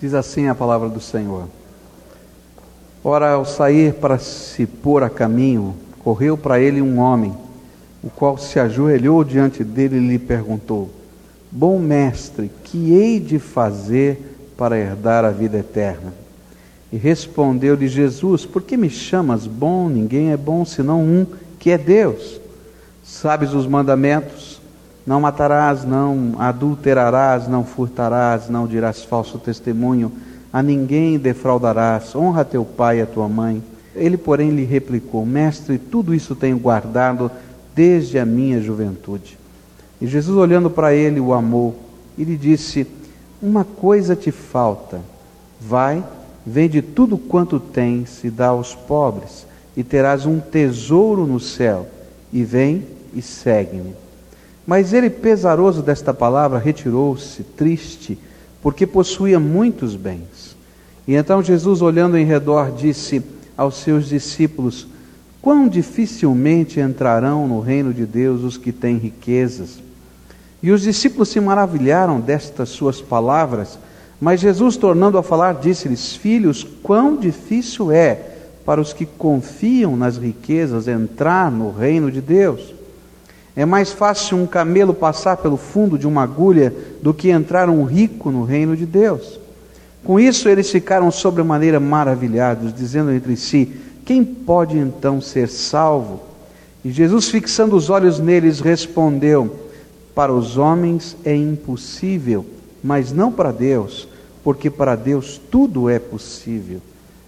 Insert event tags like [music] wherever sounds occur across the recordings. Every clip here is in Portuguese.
Diz assim a palavra do Senhor. Ora, ao sair para se pôr a caminho, correu para ele um homem, o qual se ajoelhou diante dele e lhe perguntou: Bom mestre, que hei de fazer para herdar a vida eterna? E respondeu-lhe Jesus: Por que me chamas bom? Ninguém é bom senão um, que é Deus. Sabes os mandamentos? Não matarás, não adulterarás, não furtarás, não dirás falso testemunho, a ninguém defraudarás, honra teu pai e a tua mãe. Ele, porém, lhe replicou: Mestre, tudo isso tenho guardado desde a minha juventude. E Jesus, olhando para ele, o amou e lhe disse: Uma coisa te falta. Vai, vende tudo quanto tens e dá aos pobres, e terás um tesouro no céu. E vem e segue-me. Mas ele, pesaroso desta palavra, retirou-se, triste, porque possuía muitos bens. E então Jesus, olhando em redor, disse aos seus discípulos: Quão dificilmente entrarão no reino de Deus os que têm riquezas. E os discípulos se maravilharam destas suas palavras, mas Jesus, tornando a falar, disse-lhes: Filhos, quão difícil é para os que confiam nas riquezas entrar no reino de Deus. É mais fácil um camelo passar pelo fundo de uma agulha do que entrar um rico no reino de Deus. Com isso, eles ficaram sobremaneira maravilhados, dizendo entre si: Quem pode então ser salvo? E Jesus, fixando os olhos neles, respondeu: Para os homens é impossível, mas não para Deus, porque para Deus tudo é possível.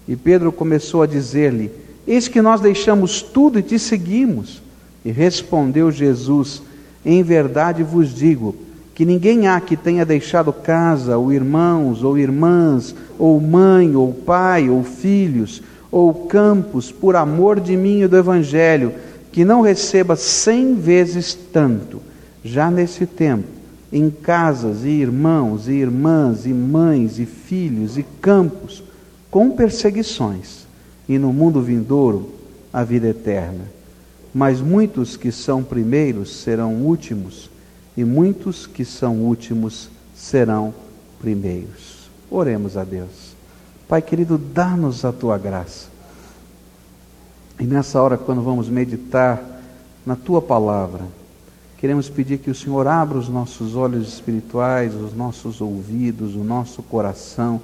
E Pedro começou a dizer-lhe: Eis que nós deixamos tudo e te seguimos. E respondeu Jesus: Em verdade vos digo que ninguém há que tenha deixado casa, ou irmãos, ou irmãs, ou mãe, ou pai, ou filhos, ou campos, por amor de mim e do Evangelho, que não receba cem vezes tanto, já nesse tempo, em casas, e irmãos, e irmãs, e mães, e filhos, e campos, com perseguições, e no mundo vindouro a vida eterna. Mas muitos que são primeiros serão últimos, e muitos que são últimos serão primeiros. Oremos a Deus. Pai querido, dá-nos a tua graça. E nessa hora, quando vamos meditar na tua palavra, queremos pedir que o Senhor abra os nossos olhos espirituais, os nossos ouvidos, o nosso coração,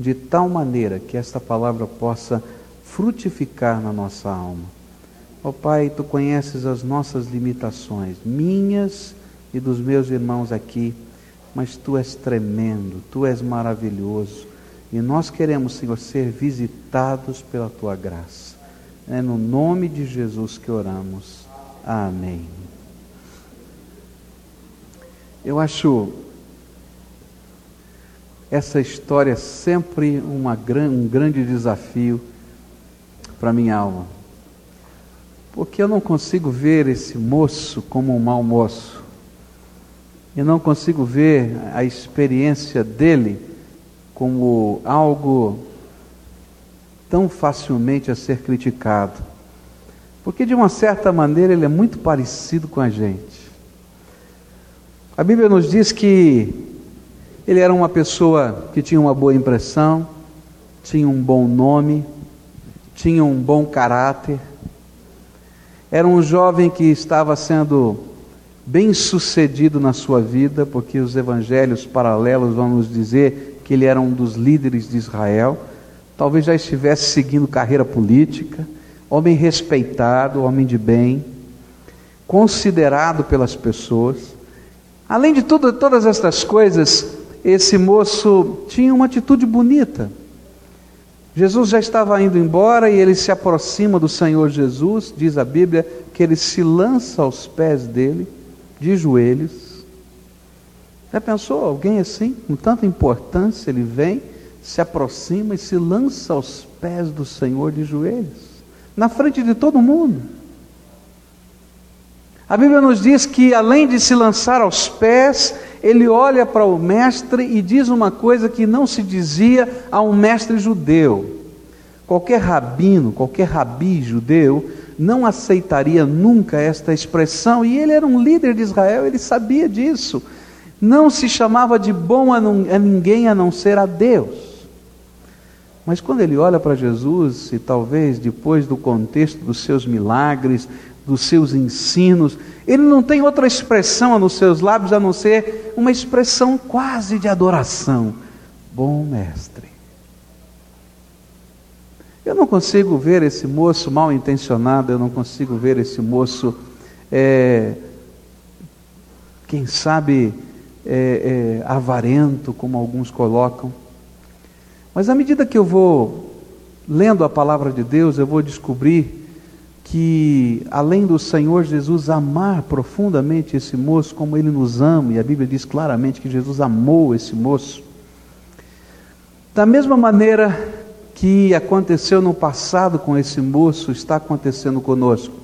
de tal maneira que esta palavra possa frutificar na nossa alma Ó oh, Pai, tu conheces as nossas limitações, minhas e dos meus irmãos aqui, mas tu és tremendo, tu és maravilhoso. E nós queremos, Senhor, ser visitados pela tua graça. É no nome de Jesus que oramos. Amém. Eu acho essa história sempre uma, um grande desafio para minha alma. Porque eu não consigo ver esse moço como um mau moço. Eu não consigo ver a experiência dele como algo tão facilmente a ser criticado. Porque de uma certa maneira ele é muito parecido com a gente. A Bíblia nos diz que ele era uma pessoa que tinha uma boa impressão, tinha um bom nome, tinha um bom caráter, era um jovem que estava sendo bem sucedido na sua vida, porque os evangelhos paralelos vão nos dizer que ele era um dos líderes de Israel. Talvez já estivesse seguindo carreira política, homem respeitado, homem de bem, considerado pelas pessoas. Além de tudo, todas estas coisas, esse moço tinha uma atitude bonita. Jesus já estava indo embora e ele se aproxima do Senhor Jesus, diz a Bíblia que ele se lança aos pés dele, de joelhos. Já pensou alguém assim, com tanta importância, ele vem, se aproxima e se lança aos pés do Senhor de joelhos, na frente de todo mundo. A Bíblia nos diz que além de se lançar aos pés, ele olha para o mestre e diz uma coisa que não se dizia a um mestre judeu. Qualquer rabino, qualquer rabi judeu, não aceitaria nunca esta expressão, e ele era um líder de Israel, ele sabia disso. não se chamava de bom a, a ninguém a não ser a Deus. Mas quando ele olha para Jesus, e talvez depois do contexto dos seus milagres, dos seus ensinos, ele não tem outra expressão nos seus lábios a não ser uma expressão quase de adoração. Bom mestre. Eu não consigo ver esse moço mal intencionado, eu não consigo ver esse moço, é, quem sabe, é, é, avarento, como alguns colocam. Mas à medida que eu vou lendo a palavra de Deus, eu vou descobrir que, além do Senhor Jesus amar profundamente esse moço, como ele nos ama, e a Bíblia diz claramente que Jesus amou esse moço, da mesma maneira que aconteceu no passado com esse moço está acontecendo conosco.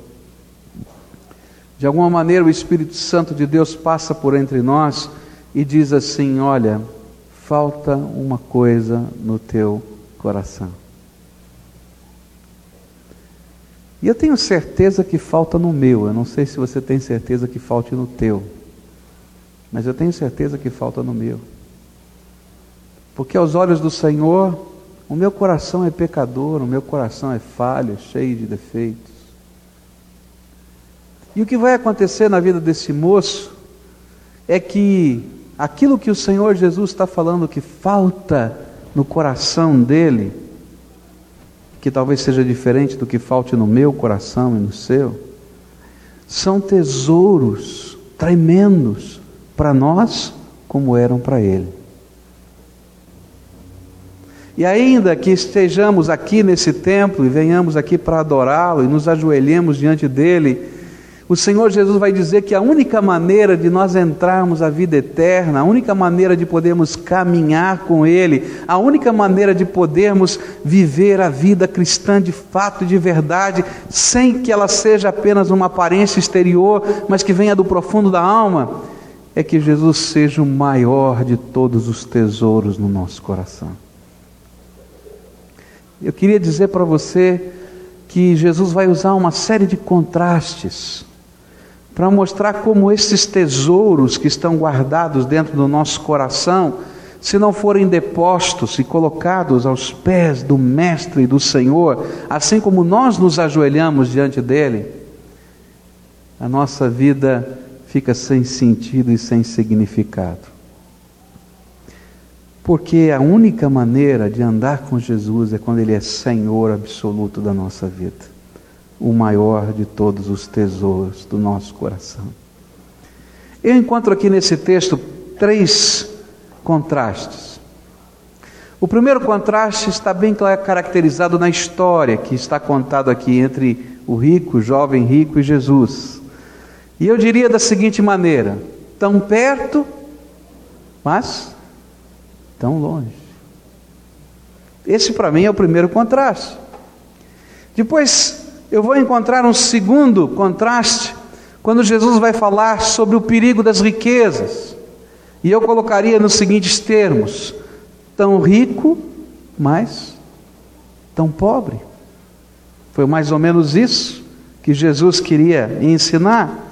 De alguma maneira, o Espírito Santo de Deus passa por entre nós e diz assim: Olha, falta uma coisa no teu coração. E eu tenho certeza que falta no meu. Eu não sei se você tem certeza que falte no teu. Mas eu tenho certeza que falta no meu. Porque aos olhos do Senhor, o meu coração é pecador, o meu coração é falho, cheio de defeitos. E o que vai acontecer na vida desse moço é que aquilo que o Senhor Jesus está falando que falta no coração dele, que talvez seja diferente do que falte no meu coração e no seu, são tesouros tremendos para nós, como eram para ele. E ainda que estejamos aqui nesse templo e venhamos aqui para adorá-lo e nos ajoelhemos diante dele, o Senhor Jesus vai dizer que a única maneira de nós entrarmos a vida eterna, a única maneira de podermos caminhar com Ele, a única maneira de podermos viver a vida cristã de fato e de verdade, sem que ela seja apenas uma aparência exterior, mas que venha do profundo da alma, é que Jesus seja o maior de todos os tesouros no nosso coração. Eu queria dizer para você que Jesus vai usar uma série de contrastes para mostrar como esses tesouros que estão guardados dentro do nosso coração, se não forem depostos e colocados aos pés do Mestre e do Senhor, assim como nós nos ajoelhamos diante dele, a nossa vida fica sem sentido e sem significado. Porque a única maneira de andar com Jesus é quando Ele é Senhor absoluto da nossa vida, o maior de todos os tesouros do nosso coração. Eu encontro aqui nesse texto três contrastes. O primeiro contraste está bem caracterizado na história que está contado aqui entre o rico, o jovem rico e Jesus. E eu diria da seguinte maneira: tão perto, mas tão longe. Esse para mim é o primeiro contraste. Depois eu vou encontrar um segundo contraste quando Jesus vai falar sobre o perigo das riquezas. E eu colocaria nos seguintes termos: tão rico, mas tão pobre. Foi mais ou menos isso que Jesus queria ensinar.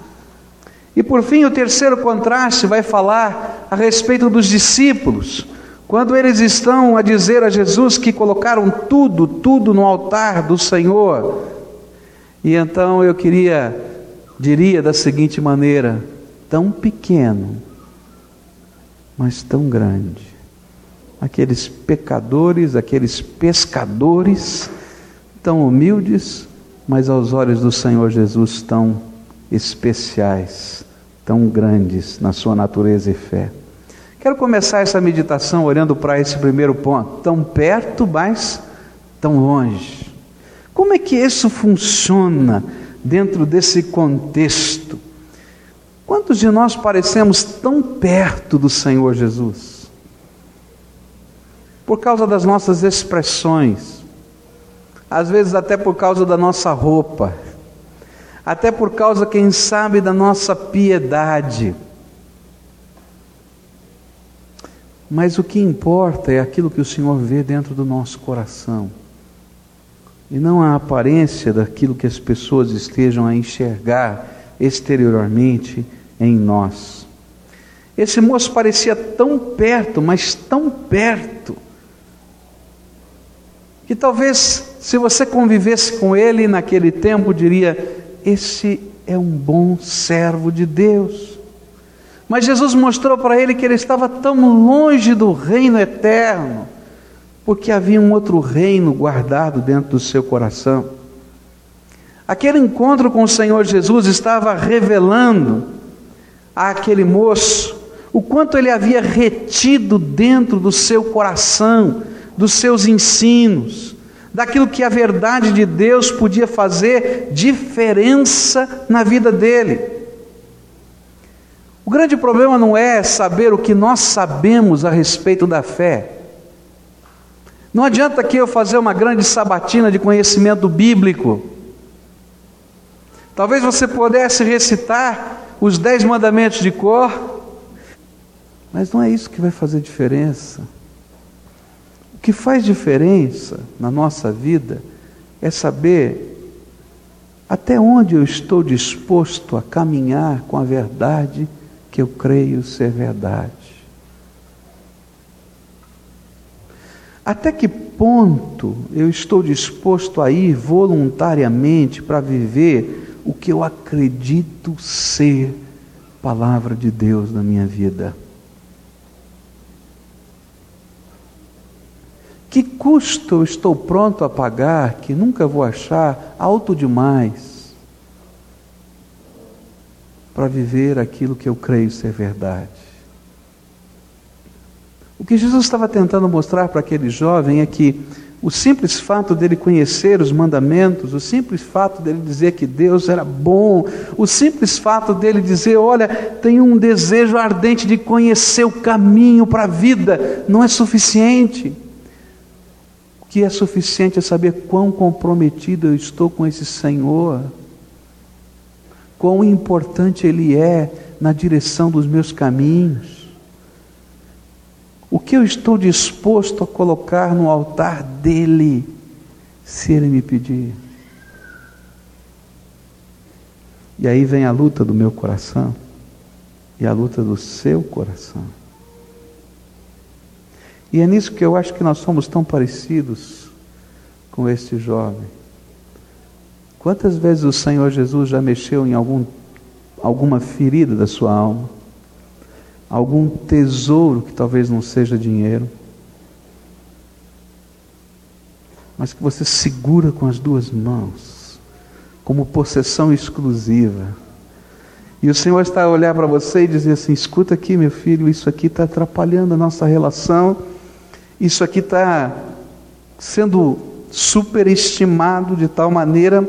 E por fim, o terceiro contraste vai falar a respeito dos discípulos, quando eles estão a dizer a Jesus que colocaram tudo, tudo no altar do Senhor. E então eu queria, diria da seguinte maneira: tão pequeno, mas tão grande. Aqueles pecadores, aqueles pescadores, tão humildes, mas aos olhos do Senhor Jesus tão especiais, tão grandes na sua natureza e fé. Quero começar essa meditação olhando para esse primeiro ponto, tão perto, mas tão longe. Como é que isso funciona dentro desse contexto? Quantos de nós parecemos tão perto do Senhor Jesus? Por causa das nossas expressões, às vezes até por causa da nossa roupa, até por causa, quem sabe, da nossa piedade Mas o que importa é aquilo que o Senhor vê dentro do nosso coração. E não a aparência daquilo que as pessoas estejam a enxergar exteriormente em nós. Esse moço parecia tão perto, mas tão perto, que talvez se você convivesse com ele naquele tempo, diria: Esse é um bom servo de Deus. Mas Jesus mostrou para ele que ele estava tão longe do reino eterno, porque havia um outro reino guardado dentro do seu coração. Aquele encontro com o Senhor Jesus estava revelando àquele moço o quanto ele havia retido dentro do seu coração, dos seus ensinos, daquilo que a verdade de Deus podia fazer diferença na vida dele. O grande problema não é saber o que nós sabemos a respeito da fé. Não adianta aqui eu fazer uma grande sabatina de conhecimento bíblico. Talvez você pudesse recitar os dez mandamentos de cor, mas não é isso que vai fazer diferença. O que faz diferença na nossa vida é saber até onde eu estou disposto a caminhar com a verdade que eu creio ser verdade. Até que ponto eu estou disposto a ir voluntariamente para viver o que eu acredito ser palavra de Deus na minha vida? Que custo eu estou pronto a pagar que nunca vou achar alto demais para viver aquilo que eu creio ser verdade? O que Jesus estava tentando mostrar para aquele jovem é que o simples fato dele conhecer os mandamentos, o simples fato dele dizer que Deus era bom, o simples fato dele dizer: Olha, tenho um desejo ardente de conhecer o caminho para a vida, não é suficiente. Que é suficiente é saber quão comprometido eu estou com esse Senhor, quão importante Ele é na direção dos meus caminhos, o que eu estou disposto a colocar no altar dEle, se Ele me pedir. E aí vem a luta do meu coração e a luta do seu coração. E é nisso que eu acho que nós somos tão parecidos com este jovem. Quantas vezes o Senhor Jesus já mexeu em algum, alguma ferida da sua alma? Algum tesouro que talvez não seja dinheiro? Mas que você segura com as duas mãos, como possessão exclusiva. E o Senhor está a olhar para você e dizer assim: escuta aqui, meu filho, isso aqui está atrapalhando a nossa relação isso aqui está sendo superestimado de tal maneira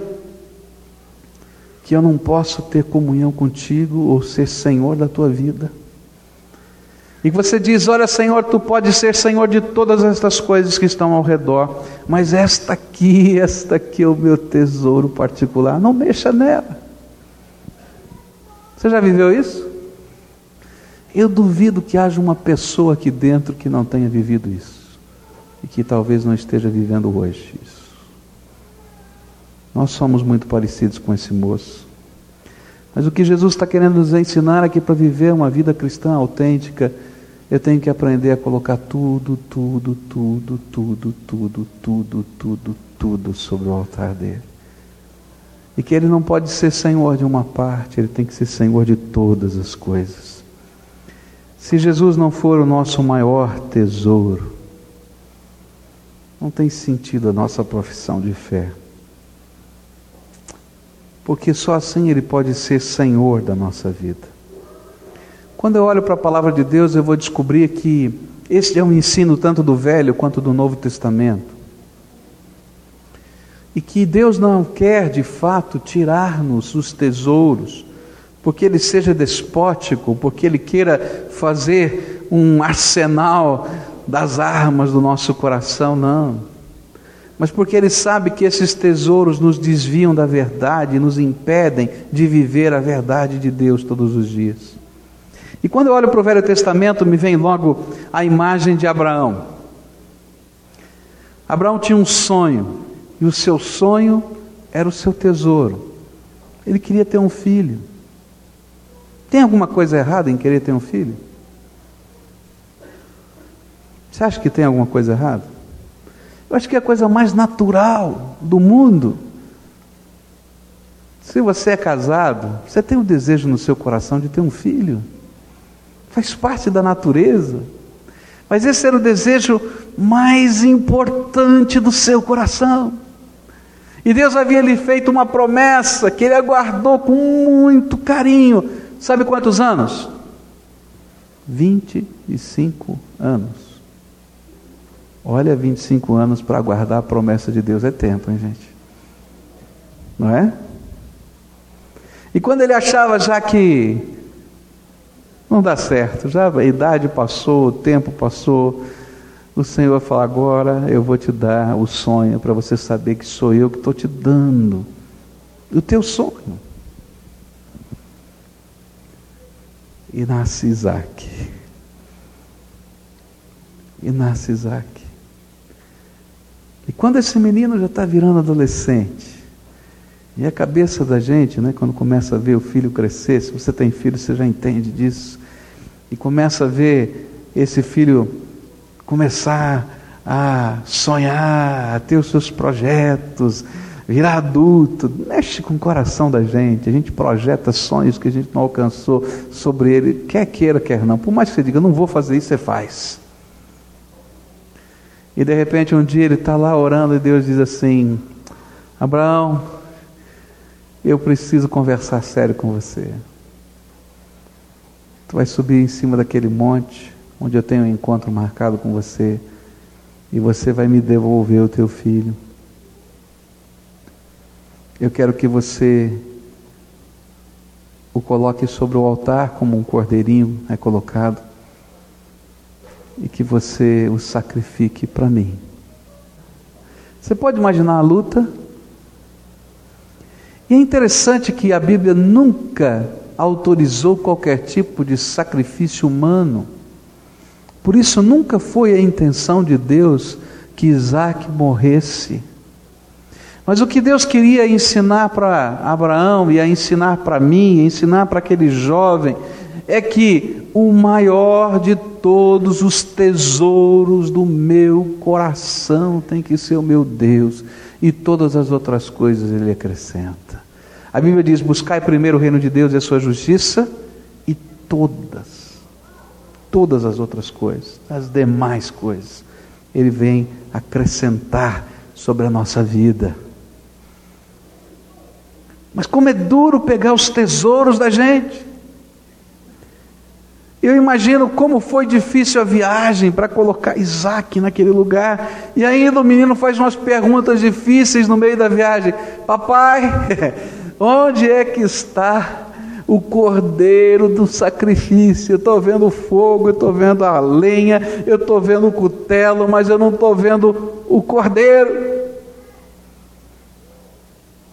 que eu não posso ter comunhão contigo ou ser senhor da tua vida. E você diz: Olha, Senhor, tu pode ser senhor de todas estas coisas que estão ao redor, mas esta aqui, esta aqui é o meu tesouro particular, não mexa nela. Você já viveu isso? Eu duvido que haja uma pessoa aqui dentro que não tenha vivido isso e que talvez não esteja vivendo hoje isso. Nós somos muito parecidos com esse moço. Mas o que Jesus está querendo nos ensinar aqui para viver uma vida cristã autêntica, eu tenho que aprender a colocar tudo, tudo, tudo, tudo, tudo, tudo, tudo, tudo sobre o altar dele. E que ele não pode ser senhor de uma parte, ele tem que ser senhor de todas as coisas. Se Jesus não for o nosso maior tesouro, não tem sentido a nossa profissão de fé. Porque só assim Ele pode ser Senhor da nossa vida. Quando eu olho para a palavra de Deus, eu vou descobrir que esse é um ensino tanto do Velho quanto do Novo Testamento. E que Deus não quer de fato tirar-nos os tesouros, porque Ele seja despótico, porque Ele queira fazer um arsenal das armas do nosso coração, não. Mas porque Ele sabe que esses tesouros nos desviam da verdade, nos impedem de viver a verdade de Deus todos os dias. E quando eu olho para o Velho Testamento, me vem logo a imagem de Abraão. Abraão tinha um sonho, e o seu sonho era o seu tesouro. Ele queria ter um filho. Tem alguma coisa errada em querer ter um filho? Você acha que tem alguma coisa errada? Eu acho que é a coisa mais natural do mundo. Se você é casado, você tem o desejo no seu coração de ter um filho. Faz parte da natureza. Mas esse era o desejo mais importante do seu coração. E Deus havia lhe feito uma promessa que ele aguardou com muito carinho. Sabe quantos anos? 25 anos. Olha, 25 anos para aguardar a promessa de Deus é tempo, hein, gente? Não é? E quando ele achava já que não dá certo, já a idade passou, o tempo passou, o Senhor fala: agora eu vou te dar o sonho para você saber que sou eu que estou te dando o teu sonho. E nasce Isaac. E nasce Isaac. E quando esse menino já está virando adolescente, e a cabeça da gente, né, quando começa a ver o filho crescer, se você tem filho, você já entende disso, e começa a ver esse filho começar a sonhar, a ter os seus projetos, virar adulto, mexe com o coração da gente, a gente projeta sonhos que a gente não alcançou sobre ele, quer queira, quer não, por mais que você diga, não vou fazer isso, você faz. E de repente um dia ele está lá orando e Deus diz assim: Abraão, eu preciso conversar sério com você. Tu vai subir em cima daquele monte, onde eu tenho um encontro marcado com você, e você vai me devolver o teu filho. Eu quero que você o coloque sobre o altar como um cordeirinho é colocado e que você o sacrifique para mim. Você pode imaginar a luta? E é interessante que a Bíblia nunca autorizou qualquer tipo de sacrifício humano. Por isso nunca foi a intenção de Deus que Isaac morresse. Mas o que Deus queria ensinar para Abraão, e a ensinar para mim, ensinar para aquele jovem, é que o maior de todos os tesouros do meu coração tem que ser o meu Deus, e todas as outras coisas ele acrescenta. A Bíblia diz: buscai primeiro o reino de Deus e a sua justiça, e todas, todas as outras coisas, as demais coisas, ele vem acrescentar sobre a nossa vida. Mas como é duro pegar os tesouros da gente. Eu imagino como foi difícil a viagem para colocar Isaac naquele lugar. E ainda o menino faz umas perguntas difíceis no meio da viagem: Papai, [laughs] onde é que está o cordeiro do sacrifício? Eu estou vendo o fogo, eu estou vendo a lenha, eu estou vendo o cutelo, mas eu não estou vendo o cordeiro.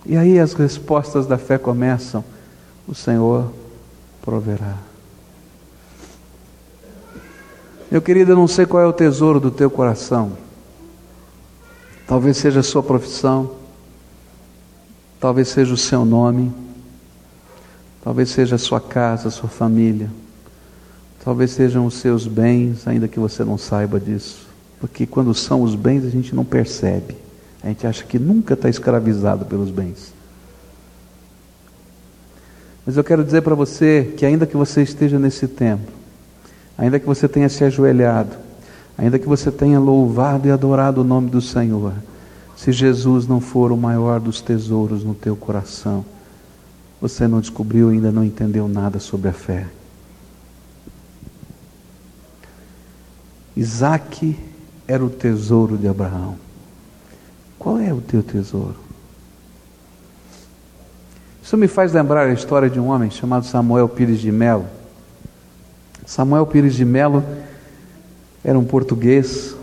E aí as respostas da fé começam: O Senhor proverá. Meu querido, eu não sei qual é o tesouro do teu coração. Talvez seja a sua profissão, talvez seja o seu nome, talvez seja a sua casa, a sua família, talvez sejam os seus bens, ainda que você não saiba disso. Porque quando são os bens a gente não percebe, a gente acha que nunca está escravizado pelos bens. Mas eu quero dizer para você que, ainda que você esteja nesse tempo, ainda que você tenha se ajoelhado, ainda que você tenha louvado e adorado o nome do Senhor, se Jesus não for o maior dos tesouros no teu coração, você não descobriu ainda não entendeu nada sobre a fé. Isaac era o tesouro de Abraão. Qual é o teu tesouro? Isso me faz lembrar a história de um homem chamado Samuel Pires de Melo. Samuel Pires de Melo era um português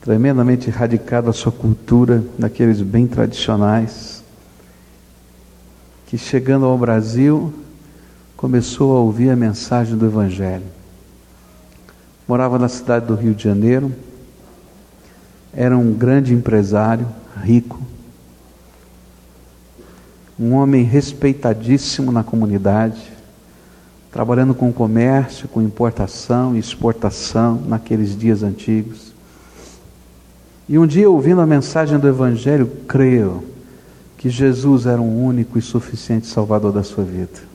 tremendamente radicado à sua cultura, daqueles bem tradicionais, que chegando ao Brasil começou a ouvir a mensagem do Evangelho. Morava na cidade do Rio de Janeiro, era um grande empresário, rico, um homem respeitadíssimo na comunidade, trabalhando com comércio, com importação e exportação naqueles dias antigos. E um dia, ouvindo a mensagem do Evangelho, creio que Jesus era um único e suficiente Salvador da sua vida.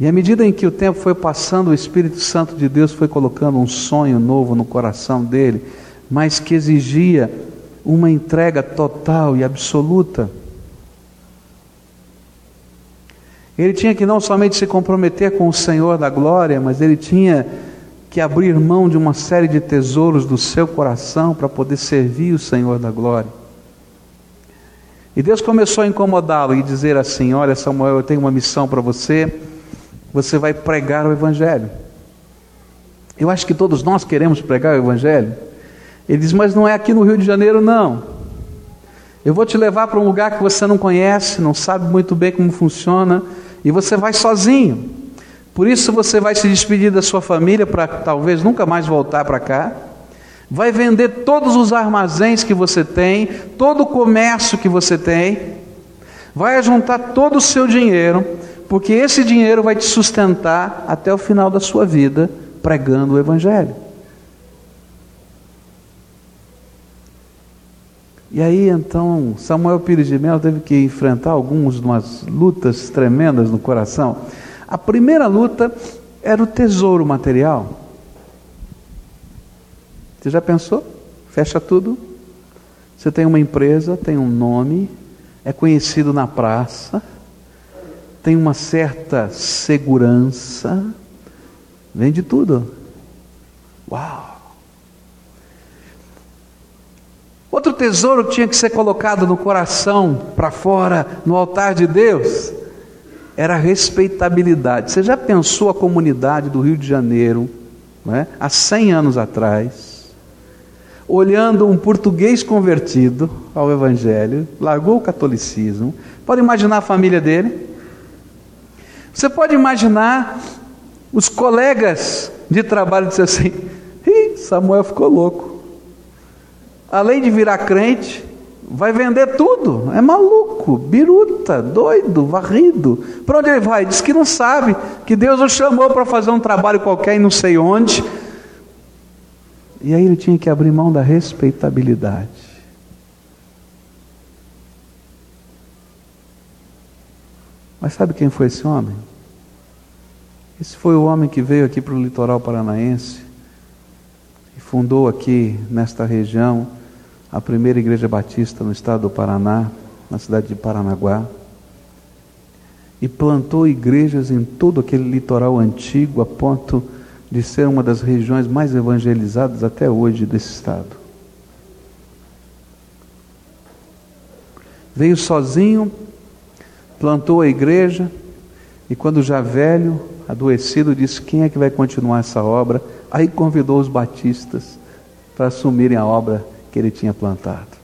E à medida em que o tempo foi passando, o Espírito Santo de Deus foi colocando um sonho novo no coração dele, mas que exigia uma entrega total e absoluta. Ele tinha que não somente se comprometer com o Senhor da glória, mas ele tinha que abrir mão de uma série de tesouros do seu coração para poder servir o Senhor da glória. E Deus começou a incomodá-lo e dizer assim: Olha, Samuel, eu tenho uma missão para você você vai pregar o Evangelho. Eu acho que todos nós queremos pregar o Evangelho. Ele diz, mas não é aqui no Rio de Janeiro, não. Eu vou te levar para um lugar que você não conhece, não sabe muito bem como funciona, e você vai sozinho. Por isso você vai se despedir da sua família para talvez nunca mais voltar para cá. Vai vender todos os armazéns que você tem, todo o comércio que você tem. Vai juntar todo o seu dinheiro porque esse dinheiro vai te sustentar até o final da sua vida pregando o Evangelho. E aí então Samuel Pires de Melo teve que enfrentar algumas lutas tremendas no coração. A primeira luta era o tesouro material. Você já pensou? Fecha tudo. Você tem uma empresa, tem um nome, é conhecido na praça tem uma certa segurança, vem de tudo. Uau! Outro tesouro que tinha que ser colocado no coração, para fora, no altar de Deus, era respeitabilidade. Você já pensou a comunidade do Rio de Janeiro, é? há 100 anos atrás, olhando um português convertido ao Evangelho, largou o catolicismo. Pode imaginar a família dele? Você pode imaginar os colegas de trabalho dizer assim: Ih, Samuel ficou louco. Além de virar crente, vai vender tudo. É maluco, biruta, doido, varrido. Para onde ele vai? Diz que não sabe, que Deus o chamou para fazer um trabalho qualquer e não sei onde. E aí ele tinha que abrir mão da respeitabilidade. Mas sabe quem foi esse homem? Esse foi o homem que veio aqui para o litoral paranaense e fundou aqui nesta região a primeira igreja batista no estado do Paraná, na cidade de Paranaguá, e plantou igrejas em todo aquele litoral antigo a ponto de ser uma das regiões mais evangelizadas até hoje desse estado. Veio sozinho plantou a igreja e quando já velho, adoecido, disse: Quem é que vai continuar essa obra? Aí convidou os batistas para assumirem a obra que ele tinha plantado.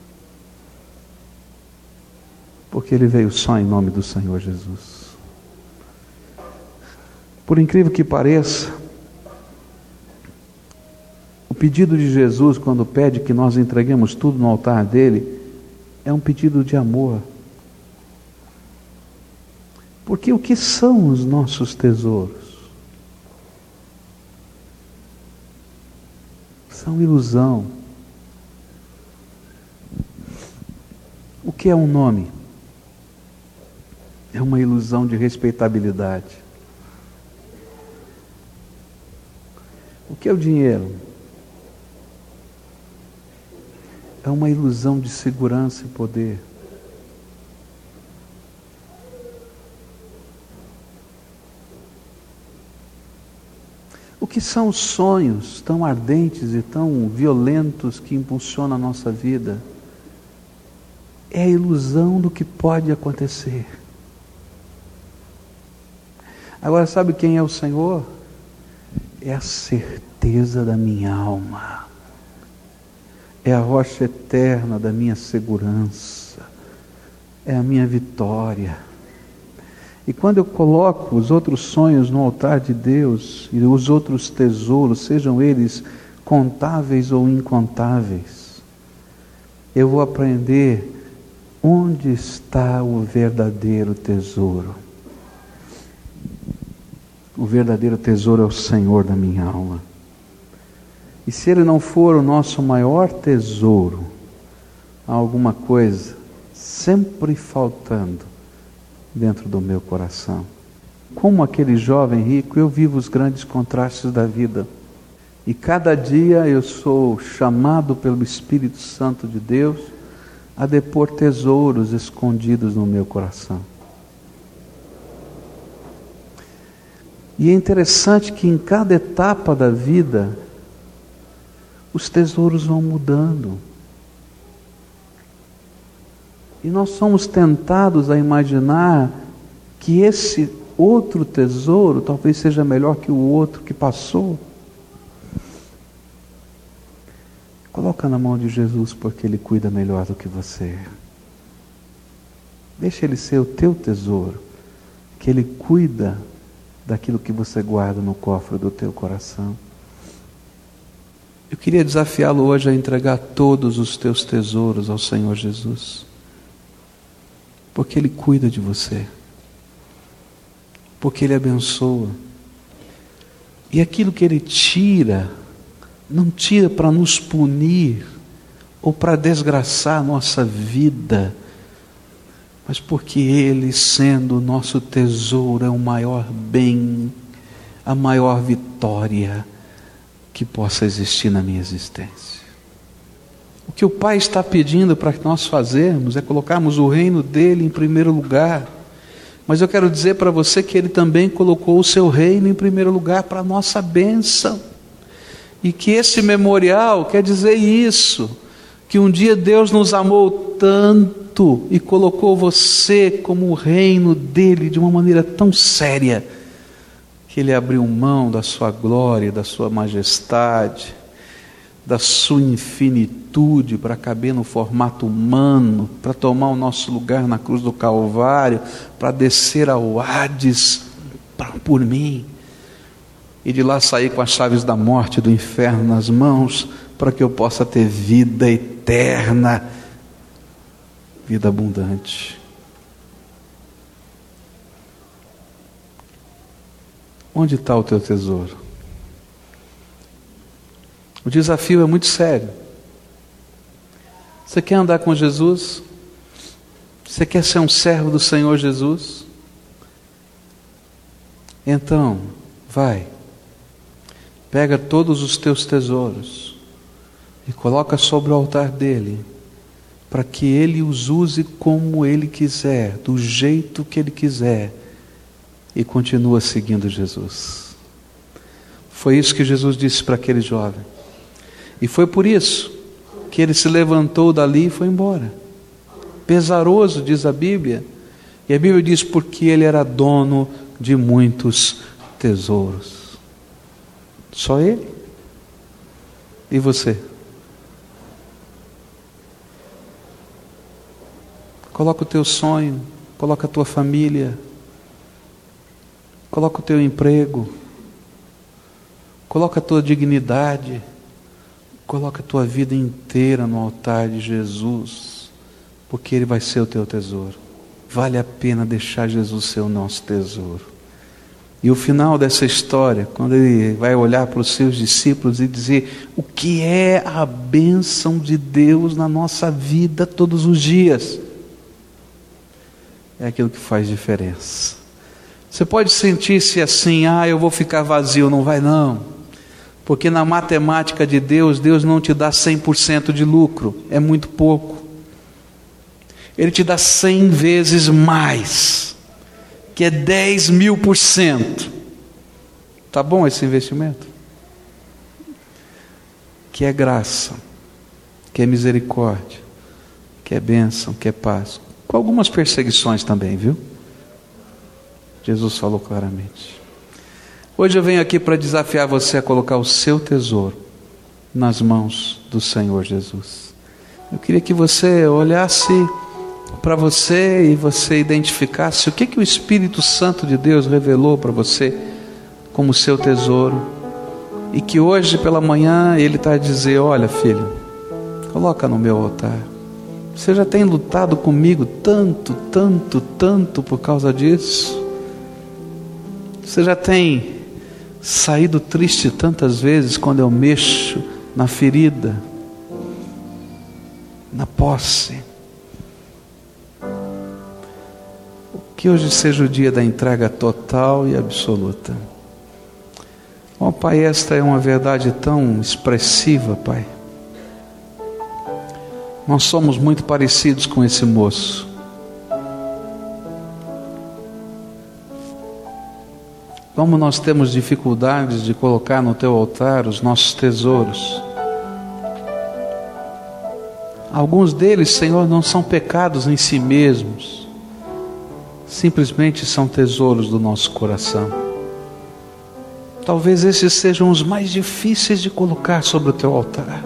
Porque ele veio só em nome do Senhor Jesus. Por incrível que pareça, o pedido de Jesus, quando pede que nós entreguemos tudo no altar dele, é um pedido de amor. Porque o que são os nossos tesouros? São ilusão. O que é um nome? É uma ilusão de respeitabilidade. O que é o dinheiro? É uma ilusão de segurança e poder. O que são os sonhos tão ardentes e tão violentos que impulsionam a nossa vida? É a ilusão do que pode acontecer. Agora, sabe quem é o Senhor? É a certeza da minha alma, é a rocha eterna da minha segurança, é a minha vitória. E quando eu coloco os outros sonhos no altar de Deus e os outros tesouros, sejam eles contáveis ou incontáveis, eu vou aprender onde está o verdadeiro tesouro. O verdadeiro tesouro é o Senhor da minha alma. E se Ele não for o nosso maior tesouro, há alguma coisa sempre faltando dentro do meu coração. Como aquele jovem rico, eu vivo os grandes contrastes da vida. E cada dia eu sou chamado pelo Espírito Santo de Deus a depor tesouros escondidos no meu coração. E é interessante que em cada etapa da vida, os tesouros vão mudando. E nós somos tentados a imaginar que esse outro tesouro talvez seja melhor que o outro que passou. Coloca na mão de Jesus porque Ele cuida melhor do que você. Deixa Ele ser o teu tesouro, que Ele cuida daquilo que você guarda no cofre do teu coração. Eu queria desafiá-lo hoje a entregar todos os teus tesouros ao Senhor Jesus, porque Ele cuida de você, porque Ele abençoa, e aquilo que Ele tira, não tira para nos punir ou para desgraçar a nossa vida, mas porque Ele, sendo o nosso tesouro, é o maior bem, a maior vitória que possa existir na minha existência. O que o Pai está pedindo para que nós fazermos é colocarmos o reino dele em primeiro lugar. Mas eu quero dizer para você que ele também colocou o seu reino em primeiro lugar para a nossa bênção. E que esse memorial quer dizer isso, que um dia Deus nos amou tanto e colocou você como o reino dele de uma maneira tão séria que ele abriu mão da sua glória, da sua majestade, da sua infinitude para caber no formato humano, para tomar o nosso lugar na cruz do Calvário, para descer ao Hades por mim e de lá sair com as chaves da morte e do inferno nas mãos, para que eu possa ter vida eterna vida abundante. Onde está o teu tesouro? O desafio é muito sério. Você quer andar com Jesus? Você quer ser um servo do Senhor Jesus? Então, vai. Pega todos os teus tesouros e coloca sobre o altar dele para que Ele os use como Ele quiser, do jeito que Ele quiser, e continua seguindo Jesus. Foi isso que Jesus disse para aquele jovem. E foi por isso que ele se levantou dali e foi embora. Pesaroso, diz a Bíblia. E a Bíblia diz porque ele era dono de muitos tesouros. Só ele? E você? Coloca o teu sonho, coloca a tua família, coloca o teu emprego, coloca a tua dignidade, coloca a tua vida inteira no altar de Jesus, porque Ele vai ser o teu tesouro. Vale a pena deixar Jesus ser o nosso tesouro. E o final dessa história, quando ele vai olhar para os seus discípulos e dizer o que é a bênção de Deus na nossa vida todos os dias é aquilo que faz diferença. Você pode sentir-se assim, ah, eu vou ficar vazio, não vai não. Porque na matemática de Deus, Deus não te dá 100% de lucro, é muito pouco. Ele te dá 100 vezes mais, que é 10 mil por cento. Tá bom esse investimento? Que é graça, que é misericórdia, que é bênção, que é paz com algumas perseguições também, viu? Jesus falou claramente. Hoje eu venho aqui para desafiar você a colocar o seu tesouro nas mãos do Senhor Jesus. Eu queria que você olhasse para você e você identificasse o que, que o Espírito Santo de Deus revelou para você como seu tesouro. E que hoje pela manhã ele está a dizer: Olha, filho, coloca no meu altar. Você já tem lutado comigo tanto, tanto, tanto por causa disso. Você já tem saído triste tantas vezes quando eu mexo na ferida, na posse. Que hoje seja o dia da entrega total e absoluta. Ó oh, Pai, esta é uma verdade tão expressiva, Pai. Nós somos muito parecidos com esse moço. Como nós temos dificuldades de colocar no teu altar os nossos tesouros. Alguns deles, Senhor, não são pecados em si mesmos, simplesmente são tesouros do nosso coração. Talvez esses sejam os mais difíceis de colocar sobre o teu altar.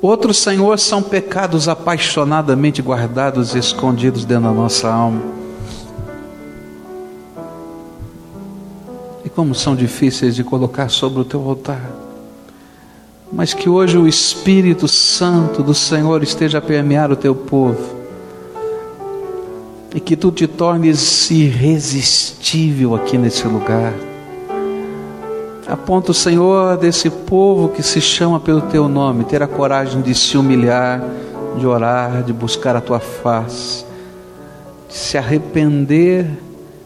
Outros, Senhor, são pecados apaixonadamente guardados e escondidos dentro da nossa alma. como são difíceis de colocar sobre o teu altar. Mas que hoje o Espírito Santo do Senhor esteja a permear o teu povo. E que tu te tornes irresistível aqui nesse lugar. A ponto, Senhor, desse povo que se chama pelo teu nome, ter a coragem de se humilhar, de orar, de buscar a tua face, de se arrepender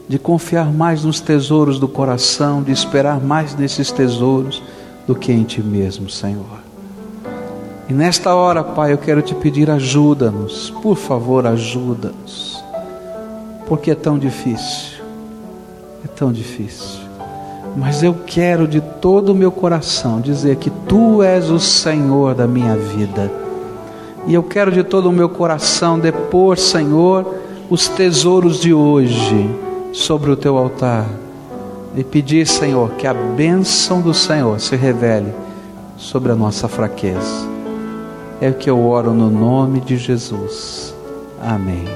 de confiar mais nos tesouros do coração, de esperar mais nesses tesouros do que em Ti mesmo, Senhor. E nesta hora, Pai, eu quero te pedir ajuda-nos, por favor, ajuda-nos, porque é tão difícil, é tão difícil. Mas eu quero de todo o meu coração dizer que Tu és o Senhor da minha vida. E eu quero de todo o meu coração depor, Senhor, os tesouros de hoje sobre o teu altar e pedir, Senhor, que a bênção do Senhor se revele sobre a nossa fraqueza. É o que eu oro no nome de Jesus. Amém.